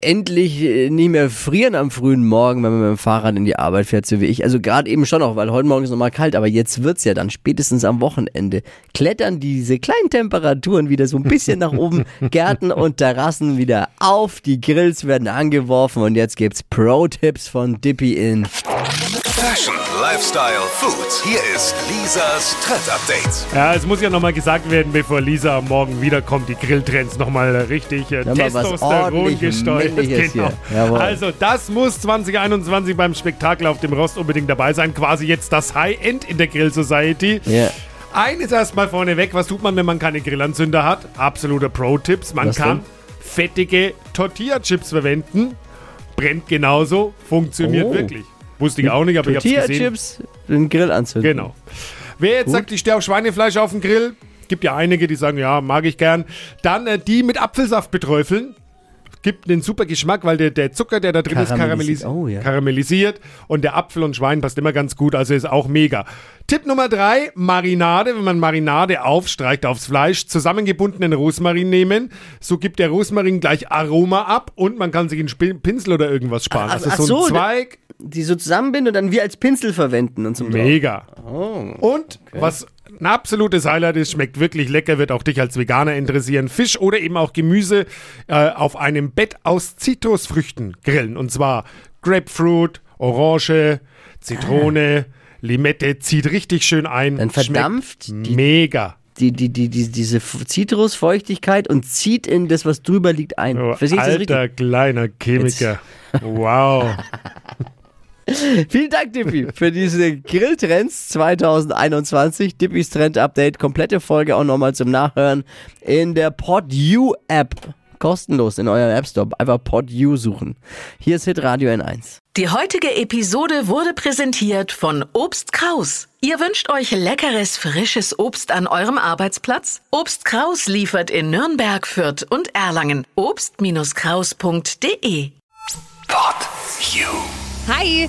endlich äh, nicht mehr frieren am frühen Morgen, wenn man mit dem Fahrrad in die Arbeit fährt, so wie ich. Also gerade eben schon noch, weil heute Morgen ist nochmal kalt, aber jetzt wird's ja dann spätestens am Wochenende. Klettern diese kleinen Temperaturen wieder so ein bisschen nach oben, Gärten und Terrassen wieder auf, die Grills werden angeworfen und jetzt gibt's Pro-Tipps von Dippy in Fashion, Lifestyle, Food. Hier ist Lisas Trend Update. Ja, es muss ja nochmal gesagt werden, bevor Lisa morgen wiederkommt, die Grilltrends nochmal richtig äh, Testosteron gesteuert. Genau. Also das muss 2021 beim Spektakel auf dem Rost unbedingt dabei sein. Quasi jetzt das High-End in der Grill Society. Ja. Eines erstmal vorneweg, was tut man, wenn man keine Grillanzünder hat? Absoluter Pro-Tipps. Man Was kann denn? fettige Tortilla-Chips verwenden. Brennt genauso, funktioniert Oh. wirklich. Wusste ich auch nicht, aber ich hab's gesehen. Tortilla-Chips, den Grill anzünden. Genau. Wer jetzt sagt, ich stehe auf Schweinefleisch auf dem Grill, gibt ja einige, die sagen, ja, mag ich gern. Dann äh, die mit Apfelsaft beträufeln. Gibt einen super Geschmack, weil der, der Zucker, der da drin ist, Karamellisiert. karamellisiert, Oh, ja. karamellisiert. Und der Apfel und Schwein passt immer ganz gut, also ist auch mega. Tipp Nummer drei, Marinade. Wenn man Marinade aufstreicht aufs Fleisch, zusammengebundenen Rosmarin nehmen. So gibt der Rosmarin gleich Aroma ab und man kann sich einen Pinsel oder irgendwas sparen. Ach, also ach so ein Zweig. Die so zusammenbinden und dann wie als Pinsel verwenden und zum Mega. Oh. Und was ein absolutes Highlight ist, schmeckt wirklich lecker, wird auch dich als Veganer interessieren. Fisch oder eben auch Gemüse äh, auf einem Bett aus Zitrusfrüchten grillen. Und zwar Grapefruit, Orange, Zitrone, Limette. Zieht richtig schön ein. Dann verdampft Schmeckt die- mega. die, die, die, die, diese Zitrusfeuchtigkeit und zieht in das, was drüber liegt, ein. Oh, alter kleiner Chemiker. Wow. Vielen Dank, Dippy, für diese Grilltrends 2021. Dippys Trend Update, komplette Folge auch nochmal zum Nachhören in der PodU App. Kostenlos in eurem App Store. Einfach PodU suchen. Hier ist Hitradio N1. Die heutige Episode wurde präsentiert von Obst Kraus. Ihr wünscht euch leckeres, frisches Obst an eurem Arbeitsplatz? Obst Kraus liefert in Nürnberg, Fürth und Erlangen. Obst-Kraus.de Pod You. Hi,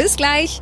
Bis gleich.